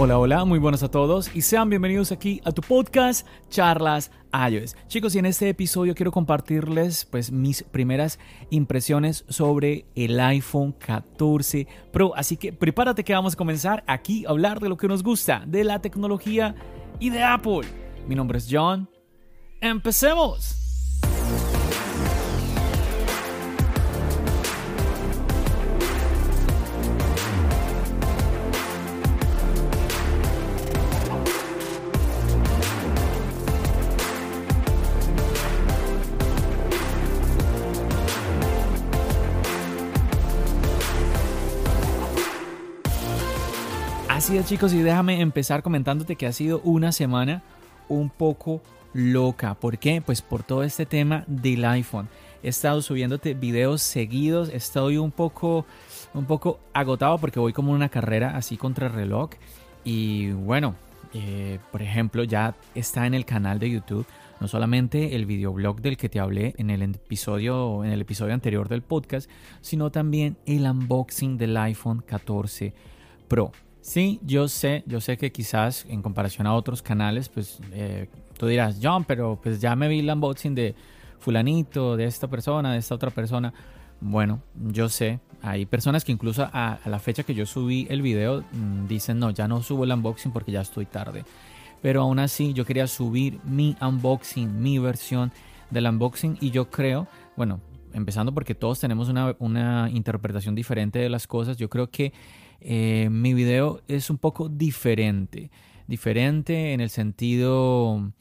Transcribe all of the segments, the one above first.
Hola, hola, muy buenos a todos y sean bienvenidos aquí a tu podcast Charlas iOS. Chicos, y en este episodio quiero compartirles pues mis primeras impresiones sobre el iPhone 14 Pro, así que prepárate que vamos a comenzar aquí a hablar de lo que nos gusta, de la tecnología y de Apple. Mi nombre es John. ¡Empecemos! Así es chicos y déjame empezar comentándote que ha sido una semana un poco loca. ¿Por qué? Pues por todo este tema del iPhone. He estado subiéndote videos seguidos, estoy un poco, un poco agotado porque voy como una carrera así contra el reloj. Y bueno, eh, por ejemplo, ya está en el canal de YouTube no solamente el videoblog del que te hablé en el episodio, en el episodio anterior del podcast, sino también el unboxing del iPhone 14 Pro. Sí, yo sé, yo sé que quizás en comparación a otros canales, pues eh, tú dirás, John, pero pues ya me vi el unboxing de fulanito, de esta persona, de esta otra persona. Bueno, yo sé, hay personas que incluso a, la fecha que yo subí el video mm, dicen, no, ya no subo el unboxing porque ya estoy tarde. Pero aún así yo quería subir mi unboxing, mi versión del unboxing y yo creo, bueno, empezando porque todos tenemos una, una interpretación diferente de las cosas, yo creo que eh, mi video es un poco diferente. Diferente en el sentido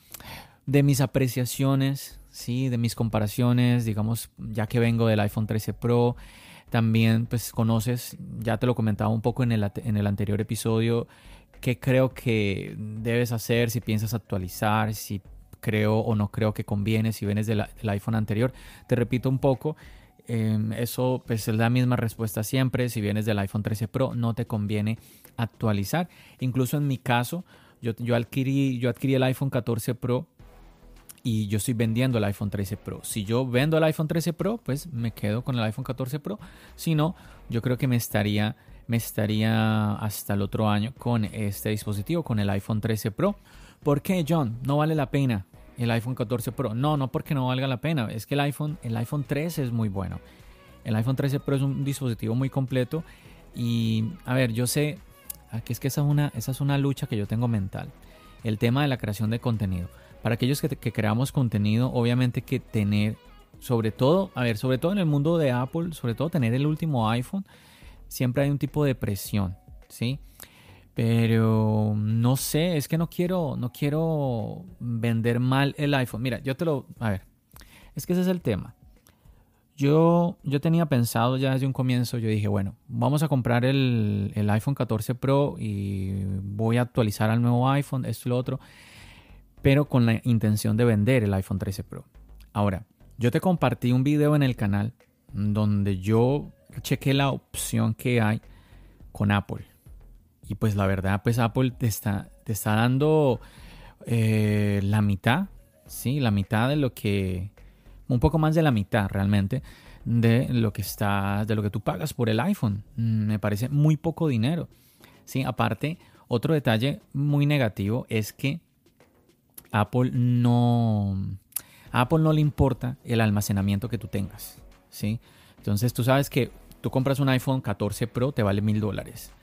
de mis apreciaciones, ¿sí? de mis comparaciones, digamos, ya que vengo del iPhone 13 Pro, también pues conoces, ya te lo comentaba un poco en el, en el anterior episodio, qué creo que debes hacer si piensas actualizar, si creo o no creo que conviene, si vienes del, iPhone anterior. Te repito un poco, em, eso pues es la misma respuesta siempre. Si vienes del iPhone 13 Pro, no te conviene actualizar. Incluso en mi caso, yo, yo, adquirí, yo adquirí el iPhone 14 Pro y yo estoy vendiendo el iPhone 13 Pro. Si yo vendo el iPhone 13 Pro, pues me quedo con el iPhone 14 Pro. Si no, yo creo que me estaría me estaría hasta el otro año con este dispositivo, con el iPhone 13 Pro. ¿Por qué, John? No vale la pena el iPhone 14 Pro. No, no porque no valga la pena. Es que el iPhone, el iPhone 13 es muy bueno. El iPhone 13 Pro es un dispositivo muy completo. Y a ver, yo sé, aquí es que esa es una, esa es una lucha que yo tengo mental. El tema de la creación de contenido. Para aquellos que, que creamos contenido, obviamente que tener, sobre todo, a ver, sobre todo en el mundo de Apple, sobre todo tener el último iPhone siempre hay un tipo de presión, ¿sí? Pero no sé, es que no quiero, no quiero vender mal el iPhone. Mira, yo te lo, a ver, es que ese es el tema. Yo, yo tenía pensado ya desde un comienzo, yo dije, bueno, vamos a comprar el, el iPhone 14 Pro y voy a actualizar al nuevo iPhone, esto y lo otro, pero con la intención de vender el iPhone 13 Pro. Ahora, yo te compartí un video en el canal donde yo chequé la opción que hay con Apple. Y pues la verdad, pues Apple te está, te está dando eh, la mitad, sí, la mitad de lo que, un poco más de la mitad realmente de lo que está, de lo que tú pagas por el iPhone. Mm, me parece muy poco dinero. Sí, aparte, otro detalle muy negativo es que Apple no, Apple no le importa el almacenamiento que tú tengas, sí. Entonces tú sabes que tú compras un iPhone 14 Pro te vale mil dólares.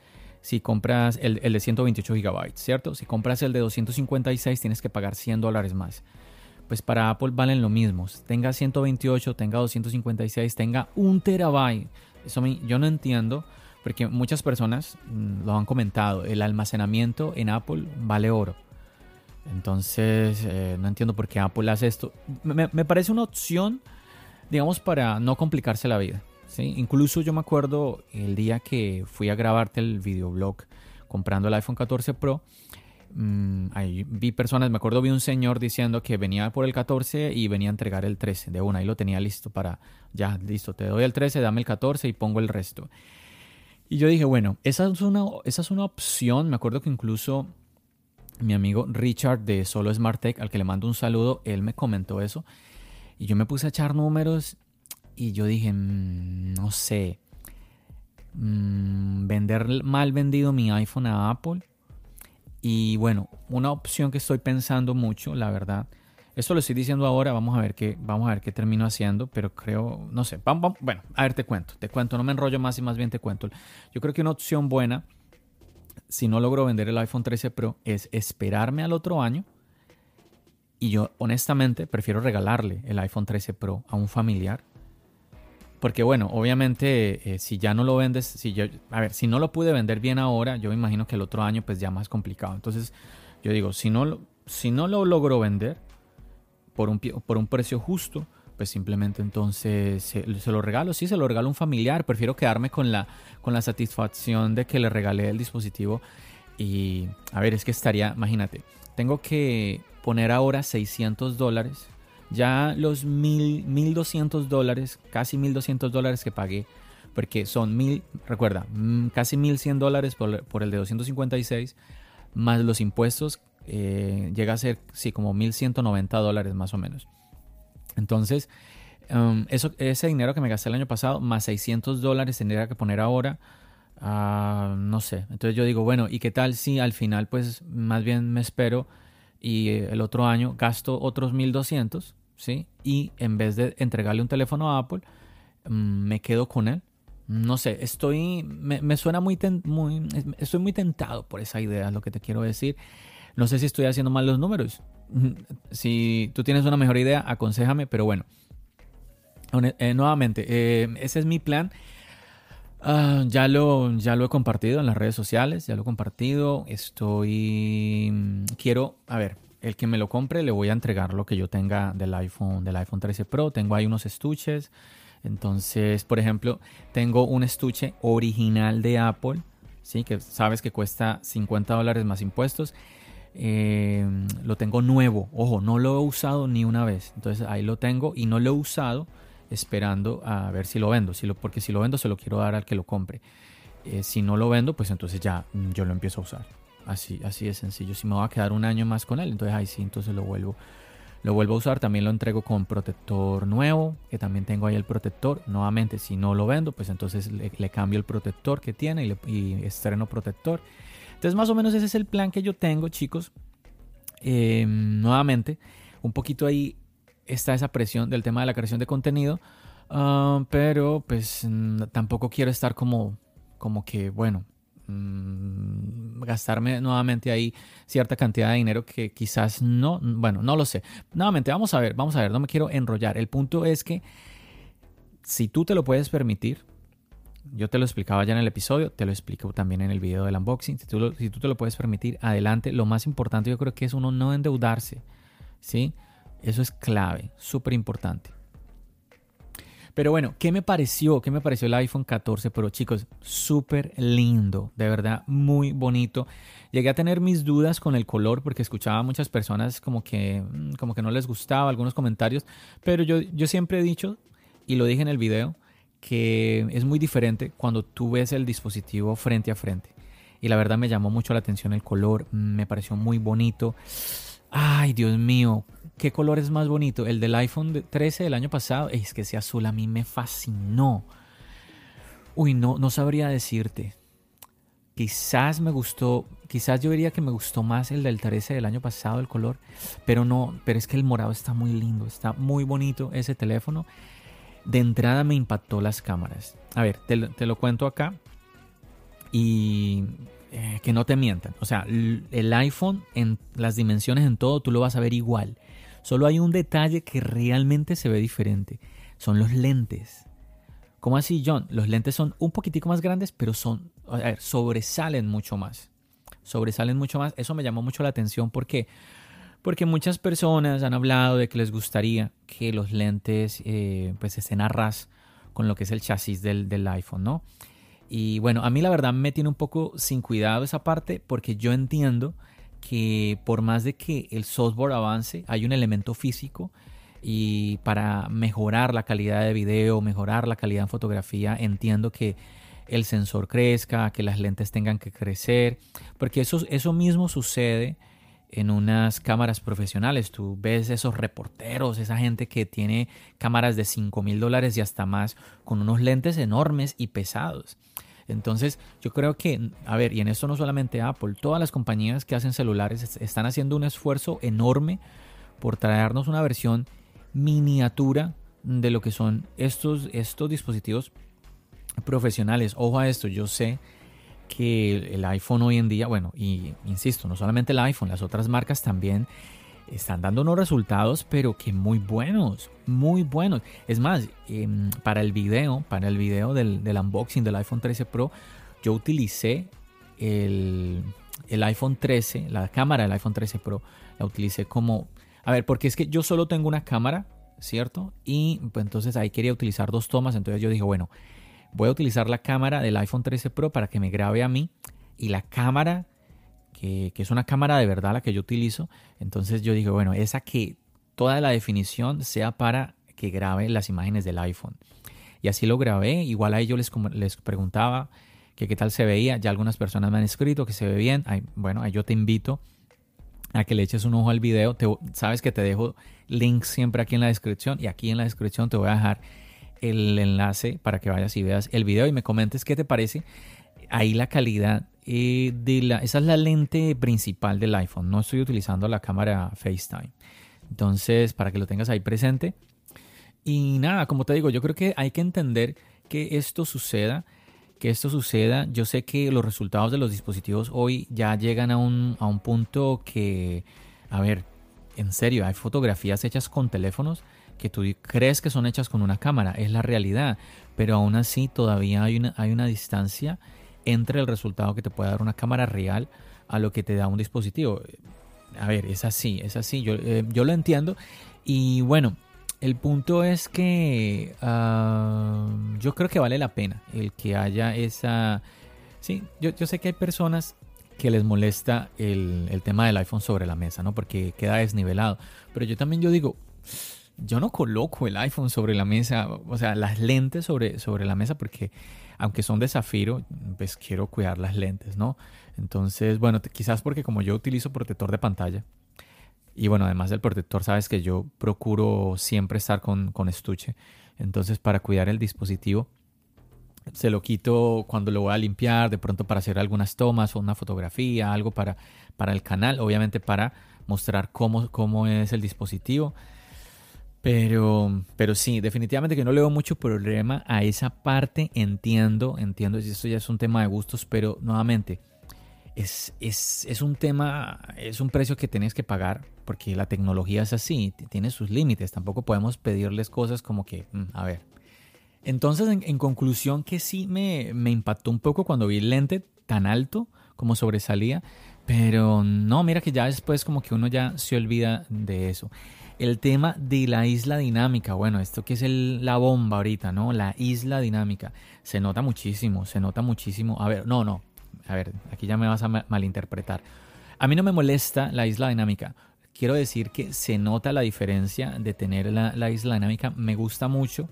Si compras el, de 128 gigabytes, ¿cierto? Si compras el de 256 tienes que pagar 100 dólares más. Pues para Apple valen lo mismo. Tenga 128, tenga 256, tenga un terabyte. Eso yo no entiendo porque muchas personas mm, lo han comentado. El almacenamiento en Apple vale oro. Entonces, eh, no entiendo por qué Apple hace esto. Me, me, parece una opción digamos, para no complicarse la vida. Incluso yo me acuerdo el día que fui a grabarte el videoblog comprando el iPhone 14 Pro. Mm, ahí vi personas, me acuerdo vi un señor diciendo que venía por el 14 y venía a entregar el 13 de una, y lo tenía listo para, ya, listo, te doy el 13, dame el 14 y pongo el resto. Y yo dije, bueno, esa es una, esa es una opción, me acuerdo que incluso mi amigo Richard de Solo Smart Tech, al que le mando un saludo, él me comentó eso. Y yo me puse a echar números y yo dije, mm, no sé, mm, vender mal vendido mi iPhone a Apple. Y bueno, una opción que estoy pensando mucho, la verdad. Esto lo estoy diciendo ahora, vamos a ver qué, vamos a ver qué termino haciendo, pero creo, no sé, bueno, a ver, te cuento, te cuento, no me enrollo más y más bien te cuento. Yo creo que una opción buena, si no logro vender el iPhone 13 Pro, es esperarme al otro año y yo honestamente prefiero regalarle el iPhone 13 Pro a un familiar. Porque bueno, obviamente eh, si ya no lo vendes, si yo, a ver, si no lo pude vender bien ahora, yo me imagino que el otro año pues ya más complicado. Entonces yo digo, si no, si no lo logro vender por un, por un precio justo, pues simplemente entonces se, lo regalo. Sí, se lo regalo a un familiar. Prefiero quedarme con la, con la satisfacción de que le regalé el dispositivo. Y a ver, es que estaría, imagínate, tengo que poner ahora 600 dólares. Ya los 1200 dólares, casi 1200 dólares que pagué, porque son mil, recuerda, mm, casi 1100 dólares por, el de 256, más los impuestos, eh, llega a ser, sí, como 1190 dólares más o menos. Entonces, um, eso, ese dinero que me gasté el año pasado, más 600 dólares tendría que poner ahora. Ah, no sé. Entonces yo digo, bueno, ¿y qué tal si al final, pues más bien me espero y eh, el otro año gasto otros 1200, ¿sí? Y en vez de entregarle un teléfono a Apple, mm, me quedo con él. No sé, estoy, me, suena muy, muy, estoy muy tentado por esa idea, lo que te quiero decir. No sé si estoy haciendo mal los números. Si tú tienes una mejor idea, aconsejame, pero bueno. Eh, nuevamente, eh, ese es mi plan. Ah, ya, lo, ya lo he compartido en las redes sociales, ya lo he compartido. Estoy. Mm, quiero, a ver, el que me lo compre le voy a entregar lo que yo tenga del iPhone, del iPhone 13 Pro. Tengo ahí unos estuches. Entonces, por ejemplo, tengo un estuche original de Apple, ¿sí? que sabes que cuesta 50 dólares más impuestos. Eh, lo tengo nuevo, ojo, no lo he usado ni una vez. Entonces ahí lo tengo y no lo he usado esperando a ver si lo vendo, porque si lo vendo se lo quiero dar al que lo compre. Eh, si no lo vendo, pues entonces ya mm, yo lo empiezo a usar. Así, así de sencillo. Si me va a quedar un año más con él, entonces ahí sí, entonces lo vuelvo, lo vuelvo a usar. También lo entrego con protector nuevo, que también tengo ahí el protector. Nuevamente, si no lo vendo, pues entonces le, cambio el protector que tiene y, y, estreno protector. Entonces más o menos ese es el plan que yo tengo, chicos. Em, nuevamente, un poquito ahí está esa presión del tema de la creación de contenido, ah, pero pues tampoco quiero estar como, como que, bueno, mm, gastarme nuevamente ahí cierta cantidad de dinero que quizás no, bueno, no lo sé. Nuevamente, vamos a ver, vamos a ver, no me quiero enrollar. El punto es que si tú te lo puedes permitir, yo te lo explicaba ya en el episodio, te lo explico también en el video del unboxing. Si tú, si tú te lo puedes permitir, adelante. Lo más importante yo creo que es uno no endeudarse, ¿sí? Eso es clave, súper importante. Pero bueno, ¿qué me pareció? ¿Qué me pareció el iPhone 14 Pro? Chicos, súper lindo, de verdad, muy bonito. Llegué a tener mis dudas con el color porque escuchaba a muchas personas como que, mm, como que no les gustaba algunos comentarios, pero yo, yo siempre he dicho, y lo dije en el video, que es muy diferente cuando tú ves el dispositivo frente a frente. Y la verdad me llamó mucho la atención el color, me pareció muy bonito. Ay, Dios mío, ¿Qué color es más bonito? El del iPhone 13 del año pasado. Es que ese azul a mí me fascinó. Uy, no, no sabría decirte. Quizás me gustó, quizás yo diría que me gustó más el del 13 del año pasado, el color, pero no, pero es que el morado está muy lindo, está muy bonito ese teléfono. De entrada me impactó las cámaras. A ver, te, lo cuento acá y eh, que no te mientan. O sea, el iPhone en las dimensiones, en todo, tú lo vas a ver igual. Solo hay un detalle que realmente se ve diferente. Son los lentes. ¿Cómo así, John? Los lentes son un poquitico más grandes, pero son, a ver, sobresalen mucho más. Sobresalen mucho más. Eso me llamó mucho la atención porque, porque muchas personas han hablado de que les gustaría que los lentes eh, pues estén a ras con lo que es el chasis del, del iPhone, ¿no? Y bueno, a mí la verdad me tiene un poco sin cuidado esa parte porque yo entiendo que por más de que el software avance, hay un elemento físico y para mejorar la calidad de video, mejorar la calidad en fotografía, entiendo que el sensor crezca, que las lentes tengan que crecer, porque eso, eso mismo sucede en unas cámaras profesionales. Tú ves esos reporteros, esa gente que tiene cámaras de 5 mil dólares y hasta más, con unos lentes enormes y pesados. Entonces, yo creo que, a ver, y en esto no solamente Apple, todas las compañías que hacen celulares están haciendo un esfuerzo enorme por traernos una versión miniatura de lo que son estos, estos dispositivos profesionales. Ojo a esto, yo sé que el iPhone hoy en día, bueno, y insisto, no solamente el iPhone, las otras marcas también están dando unos resultados, pero que muy buenos, muy buenos. Es más, em, para el video, para el video del, unboxing del iPhone 13 Pro, yo utilicé el, el, iPhone 13, la cámara del iPhone 13 Pro, la utilicé como, a ver, porque es que yo solo tengo una cámara, ¿cierto? Y pues entonces ahí quería utilizar dos tomas, entonces yo dije, bueno, voy a utilizar la cámara del iPhone 13 Pro para que me grabe a mí y la cámara que, es una cámara de verdad la que yo utilizo. Entonces yo digo, bueno, esa que toda la definición sea para que grabe las imágenes del iPhone. Y así lo grabé. Igual ahí yo les, les preguntaba que qué tal se veía. Ya algunas personas me han escrito que se ve bien. bueno, yo te invito a que le eches un ojo al video. Sabes que te dejo links siempre aquí en la descripción. Y aquí en la descripción te voy a dejar el enlace para que vayas y veas el video y me comentes qué te parece. Ahí la calidad eh, de la, esa es la lente principal del iPhone. No estoy utilizando la cámara FaceTime. Entonces, para que lo tengas ahí presente. Y nada, como te digo, yo creo que hay que entender que esto suceda. Que esto suceda. Yo sé que los resultados de los dispositivos hoy ya llegan a un, a un punto que, a ver, en serio, hay fotografías hechas con teléfonos que tú crees que son hechas con una cámara. Es la realidad. Pero aún así todavía hay una, hay una distancia entre el resultado que te puede dar una cámara real a lo que te da un dispositivo. A ver, es así, es así, yo, eh, yo lo entiendo. Y bueno, el punto es que ah, yo creo que vale la pena el que haya esa... Sí, yo, yo sé que hay personas que les molesta el, el, tema del iPhone sobre la mesa, ¿no? Porque queda desnivelado. Pero yo también yo digo, yo no coloco el iPhone sobre la mesa, o sea, las lentes sobre, sobre la mesa porque aunque son de zafiro, pues quiero cuidar las lentes, ¿no? Entonces, bueno, quizás porque como yo utilizo protector de pantalla, y bueno, además del protector, sabes que yo procuro siempre estar con, con estuche. Entonces, para cuidar el dispositivo, se lo quito cuando lo voy a limpiar, de pronto para hacer algunas tomas o una fotografía, algo para, para el canal, obviamente para mostrar cómo, cómo es el dispositivo. Pero, pero sí, definitivamente que no le veo mucho problema a esa parte. Entiendo, entiendo, esto ya es un tema de gustos, pero nuevamente, es, es, es, un tema, es un precio que tienes que pagar porque la tecnología es así, tiene sus límites. Tampoco podemos pedirles cosas como que, mm, a ver. Entonces, en, en conclusión, que sí me, me, impactó un poco cuando vi el lente tan alto como sobresalía, pero no, mira que ya después como que uno ya se olvida de eso. El tema de la isla dinámica, bueno, esto que es la bomba ahorita, ¿no? La isla dinámica. Se nota muchísimo, se nota muchísimo. A ver, no, no. A ver, aquí ya me vas a malinterpretar. A mí no me molesta la isla dinámica. Quiero decir que se nota la diferencia de tener la, isla dinámica. Me gusta mucho.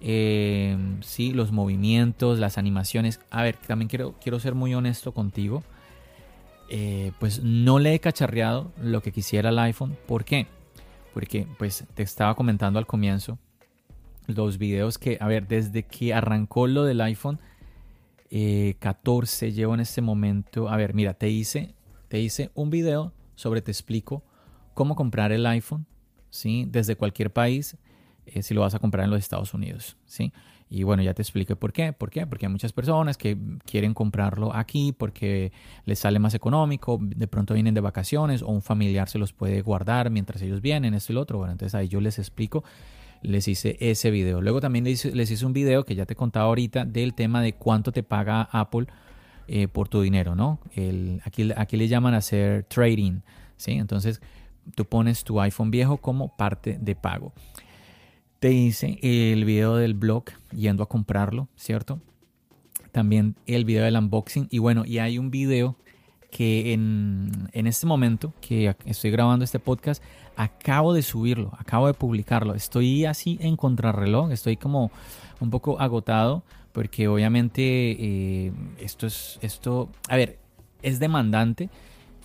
Eh, sí, los movimientos, las animaciones. A ver, también quiero, quiero ser muy honesto contigo. Eh, pues no le he cacharreado lo que quisiera el iPhone. ¿Por qué? Porque pues te estaba comentando al comienzo los videos que, a ver, desde que arrancó lo del iPhone 14 eh, llevo en este momento, a ver, mira, te hice, te hice un video sobre, te explico cómo comprar el iPhone, ¿sí? Desde cualquier país, eh, si lo vas a comprar en los Estados Unidos, ¿sí? Y bueno, ya te expliqué por qué. ¿Por qué? Porque hay muchas personas que quieren comprarlo aquí porque les sale más económico, de pronto vienen de vacaciones o un familiar se los puede guardar mientras ellos vienen, esto y lo otro. Bueno, entonces ahí yo les explico, les hice ese video. Luego también les hice, un video que ya te contaba ahorita del tema de cuánto te paga Apple eh, por tu dinero, ¿no? Aquí, aquí le llaman hacer trading, ¿sí? Entonces tú pones tu iPhone viejo como parte de pago. Te hice el video del blog yendo a comprarlo, ¿cierto? También el video del unboxing. Y bueno, y hay un video que en, en, este momento que estoy grabando este podcast, acabo de subirlo, acabo de publicarlo. Estoy así en contrarreloj, estoy como un poco agotado porque obviamente eh, esto es, esto, a ver, es demandante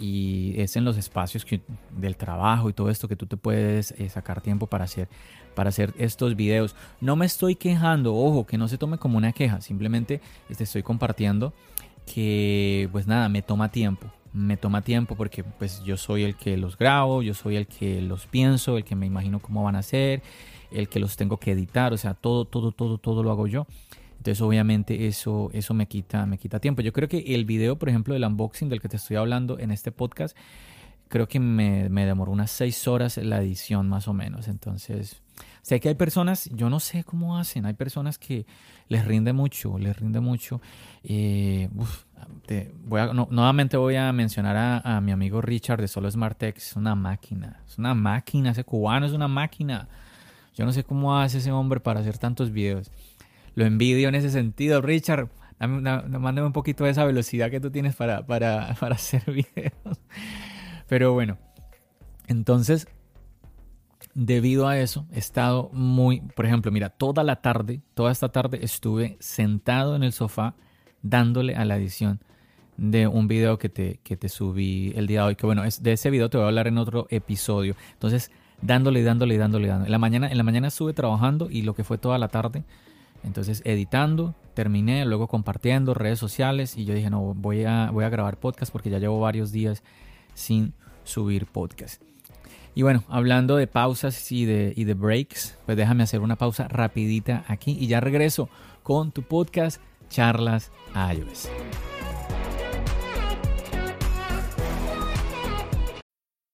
y es en los espacios del trabajo y todo esto que tú te puedes eh, sacar tiempo para hacer, para hacer estos videos. No me estoy quejando, ojo, que no se tome como una queja, simplemente te estoy compartiendo que pues nada, me toma tiempo. Me toma tiempo porque pues yo soy el que los grabo, yo soy el que los pienso, el que me imagino cómo van a ser, el que los tengo que editar, o sea, todo, todo, todo, todo lo hago yo. Entonces, obviamente, eso, eso me, quita, me quita tiempo. Yo creo que el video, por ejemplo, del unboxing del que te estoy hablando en este podcast, creo que me, me demoró unas seis horas la edición más o menos. Entonces, sé que hay personas, yo no sé cómo hacen, hay personas que les rinde mucho, les rinde mucho. Eh, voy nuevamente voy a mencionar a, a, mi amigo Richard de Solo Smart es una máquina, es una máquina, ese cubano es una máquina. Yo no sé cómo hace ese hombre para hacer tantos videos lo envidio en ese sentido. Richard, mándame un poquito de esa velocidad que tú tienes para, para, hacer videos. Pero bueno, entonces, debido a eso, he estado muy, por ejemplo, mira, toda la tarde, toda esta tarde estuve sentado en el sofá dándole a la edición de un video que te, que te subí el día de hoy, que bueno, es, de ese video te voy a hablar en otro episodio. Entonces, dándole, dándole, dándole, dándole. En la mañana, en la mañana estuve trabajando y lo que fue toda la tarde entonces editando, terminé, luego compartiendo redes sociales y yo dije, no, voy a, voy a grabar podcast porque ya llevo varios días sin subir podcast. Y bueno, hablando de pausas y de, y de breaks, pues déjame hacer una pausa rapidita aquí y ya regreso con tu podcast Charlas iOS.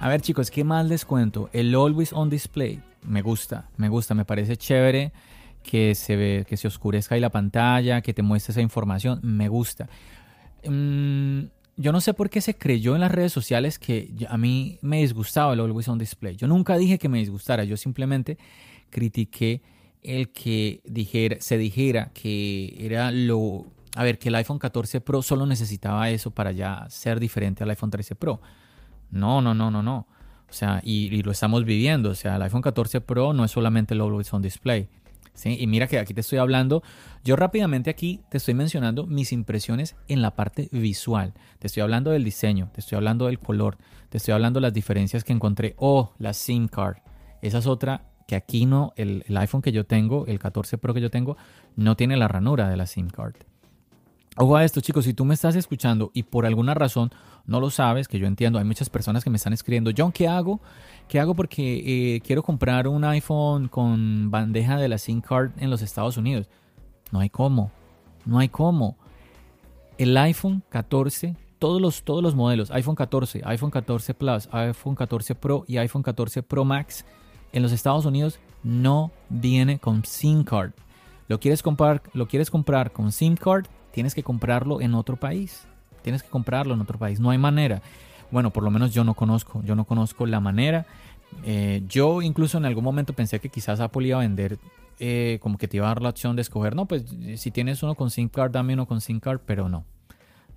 A ver chicos, ¿qué más les cuento? El Always on Display me gusta, me gusta, me parece chévere que se ve, que se oscurezca ahí la pantalla, que te muestre esa información, me gusta. Mm, yo no sé por qué se creyó en las redes sociales que a mí me disgustaba el Always on Display. Yo nunca dije que me disgustara, yo simplemente critiqué el que dijera, se dijera que era lo... A ver, que el iPhone 14 Pro solo necesitaba eso para ya ser diferente al iPhone 13 Pro. No, no, no, no, no. O sea, y, lo estamos viviendo. O sea, el iPhone 14 Pro no es solamente el Always On Display. ¿sí? Y mira que aquí te estoy hablando, yo rápidamente aquí te estoy mencionando mis impresiones en la parte visual. Te estoy hablando del diseño, te estoy hablando del color, te estoy hablando de las diferencias que encontré. Oh, la SIM card. Esa es otra que aquí no, el, el iPhone que yo tengo, el 14 Pro que yo tengo, no tiene la ranura de la SIM card. Ojo a esto, chicos, si tú me estás escuchando y por alguna razón no lo sabes, que yo entiendo, hay muchas personas que me están escribiendo, John, ¿qué hago? ¿Qué hago porque eh, quiero comprar un iPhone con bandeja de la SIM card en los Estados Unidos? No hay cómo, no hay cómo. El iPhone 14, todos los, todos los modelos, iPhone 14, iPhone 14 Plus, iPhone 14 Pro y iPhone 14 Pro Max en los Estados Unidos no viene con SIM card. ¿Lo quieres comprar, lo quieres comprar con SIM card? Tienes que comprarlo en otro país. Tienes que comprarlo en otro país. No hay manera. Bueno, por lo menos yo no conozco. Yo no conozco la manera. Eh, yo incluso en algún momento pensé que quizás Apple iba a vender, eh, como que te iba a dar la opción de escoger. No, pues si tienes uno con SIM card, dame uno con SIM card, pero no.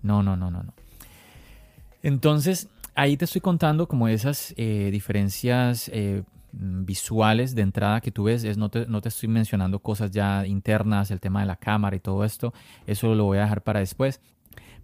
No, no, no, no, no. Entonces, ahí te estoy contando como esas eh, diferencias visuales de entrada que tú ves, es, no, te, no te estoy mencionando cosas ya internas, el tema de la cámara y todo esto, eso lo voy a dejar para después.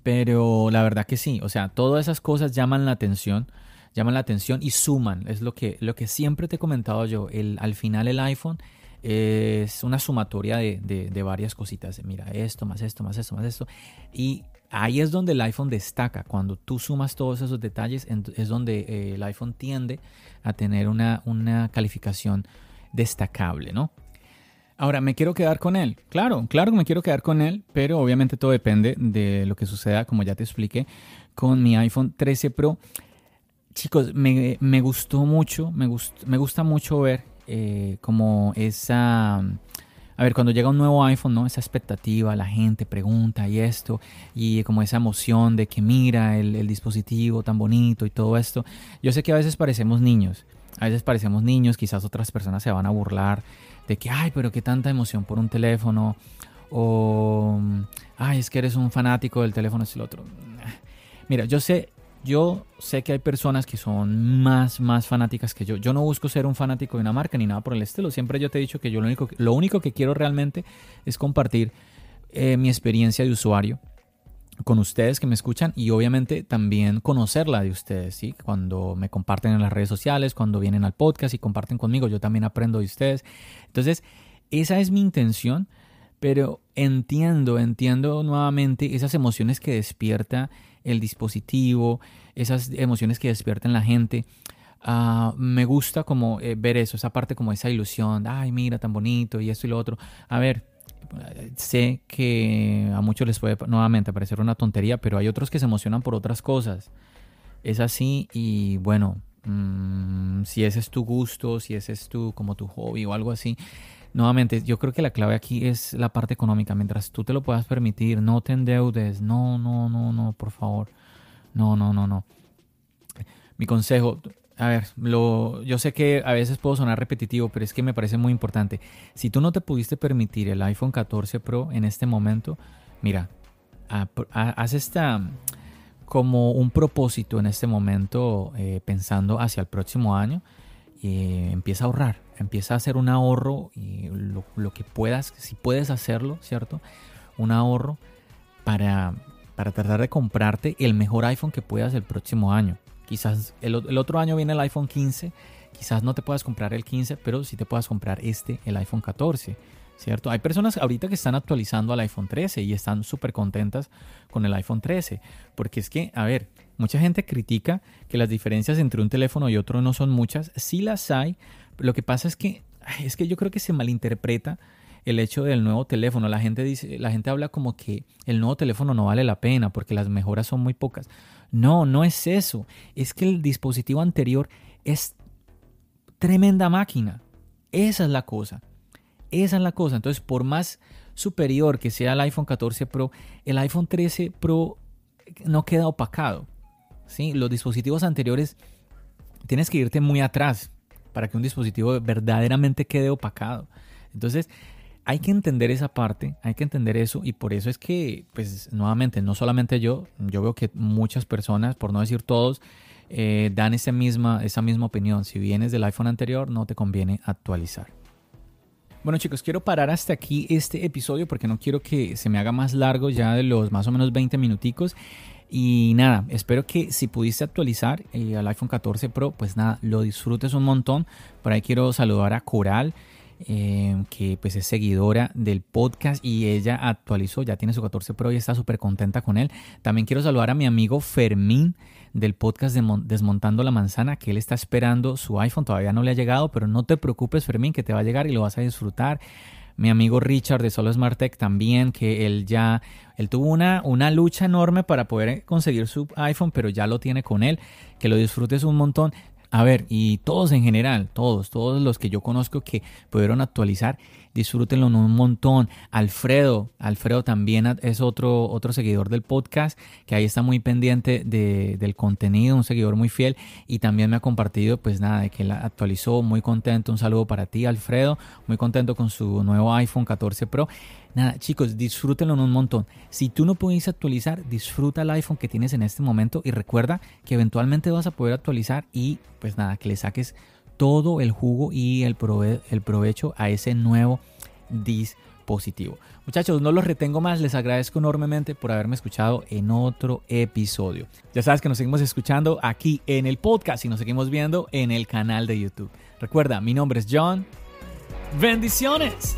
Pero la verdad que sí, o sea, todas esas cosas llaman la atención, llaman la atención y suman, es lo que, lo que siempre te he comentado yo, el, al final el iPhone es una sumatoria de, de, varias cositas, mira, esto, más esto, más esto, más esto, y ahí es donde el iPhone destaca. Cuando tú sumas todos esos detalles, es donde eh, el iPhone tiende a tener una, una calificación destacable, ¿no? Ahora, ¿me quiero quedar con él? Claro, claro que me quiero quedar con él, pero obviamente todo depende de lo que suceda, como ya te expliqué, con mi iPhone 13 Pro. Chicos, me, gustó mucho, me, me gusta mucho ver eh, como esa... A ver, cuando llega un nuevo iPhone, ¿no? Esa expectativa, la gente pregunta y esto, y como esa emoción de que mira el, el dispositivo tan bonito y todo esto. Yo sé que a veces parecemos niños, a veces parecemos niños, quizás otras personas se van a burlar de que, ay, pero qué tanta emoción por un teléfono, o, ay, es que eres un fanático del teléfono, es el otro. Mira, yo sé, yo sé que hay personas que son más, más fanáticas que yo. Yo no busco ser un fanático de una marca ni nada por el estilo. Siempre yo te he dicho que yo lo único, lo único que quiero realmente es compartir eh, mi experiencia de usuario con ustedes que me escuchan y obviamente también conocerla de ustedes, ¿sí? Cuando me comparten en las redes sociales, cuando vienen al podcast y comparten conmigo, yo también aprendo de ustedes. Entonces, esa es mi intención, pero entiendo, entiendo nuevamente esas emociones que despierta el dispositivo, esas emociones que despierta en la gente. Ah, me gusta como eh, ver eso, esa parte como esa ilusión, ay, mira, tan bonito y esto y lo otro. A ver, sé que a muchos les puede nuevamente parecer una tontería, pero hay otros que se emocionan por otras cosas. Es así y bueno, mm, si ese es tu gusto, si ese es tu como tu hobby o algo así, nuevamente yo creo que la clave aquí es la parte económica. Mientras tú te lo puedas permitir, no te endeudes, no, no, no, no, por favor, no, no, no, no. Mi consejo, a ver, lo, yo sé que a veces puedo sonar repetitivo, pero es que me parece muy importante. Si tú no te pudiste permitir el iPhone 14 Pro en este momento, mira, haz esta como un propósito en este momento eh, pensando hacia el próximo año empieza a ahorrar, empieza a hacer un ahorro y lo, lo, que puedas, si puedes hacerlo, ¿cierto? Un ahorro para, para tratar de comprarte el mejor iPhone que puedas el próximo año. Quizás el, otro año viene el iPhone 15, quizás no te puedas comprar el 15, pero sí te puedas comprar este, el iPhone 14. ¿Cierto? Hay personas ahorita que están actualizando al iPhone 13 y están súper contentas con el iPhone 13. Porque es que, a ver, mucha gente critica que las diferencias entre un teléfono y otro no son muchas. Sí las hay. Lo que pasa es que, es que yo creo que se malinterpreta el hecho del nuevo teléfono. La gente dice, la gente habla como que el nuevo teléfono no vale la pena porque las mejoras son muy pocas. No, no es eso. Es que el dispositivo anterior es tremenda máquina. Esa es la cosa. Esa es la cosa. Entonces, por más superior que sea el iPhone 14 Pro, el iPhone 13 Pro no queda opacado. ¿Sí? Los dispositivos anteriores tienes que irte muy atrás para que un dispositivo verdaderamente quede opacado. Entonces, hay que entender esa parte, hay que entender eso y por eso es que, pues nuevamente, no solamente yo, yo veo que muchas personas, por no decir todos, eh, dan esa misma, esa misma opinión. Si vienes del iPhone anterior, no te conviene actualizar. Bueno chicos, quiero parar hasta aquí este episodio porque no quiero que se me haga más largo ya de los más o menos 20 minuticos. Y nada, espero que si pudiste actualizar eh, al iPhone 14 Pro, pues nada, lo disfrutes un montón. Por ahí quiero saludar a Coral. Em, que pues es seguidora del podcast y ella actualizó, ya tiene su 14 Pro y está súper contenta con él. También quiero saludar a mi amigo Fermín del podcast de Desmontando la Manzana, que él está esperando su iPhone, todavía no le ha llegado, pero no te preocupes Fermín, que te va a llegar y lo vas a disfrutar. Mi amigo Richard de Solo Smart Tech también, que él ya, él tuvo una, una lucha enorme para poder conseguir su iPhone, pero ya lo tiene con él, que lo disfrutes un montón. A ver, y todos en general, todos, todos los que yo conozco que pudieron actualizar, disfrútenlo un montón. Alfredo, Alfredo también es otro, otro seguidor del podcast, que ahí está muy pendiente de, del contenido, un seguidor muy fiel, y también me ha compartido, pues nada, de que él actualizó, muy contento, un saludo para ti, Alfredo, muy contento con su nuevo iPhone 14 Pro. Nada, chicos, disfrútenlo un montón. Si tú no puedes actualizar, disfruta el iPhone que tienes en este momento y recuerda que eventualmente vas a poder actualizar y pues nada, que le saques todo el jugo y el, el provecho a ese nuevo dispositivo. Muchachos, no los retengo más, les agradezco enormemente por haberme escuchado en otro episodio. Ya sabes que nos seguimos escuchando aquí en el podcast y nos seguimos viendo en el canal de YouTube. Recuerda, mi nombre es John. Bendiciones.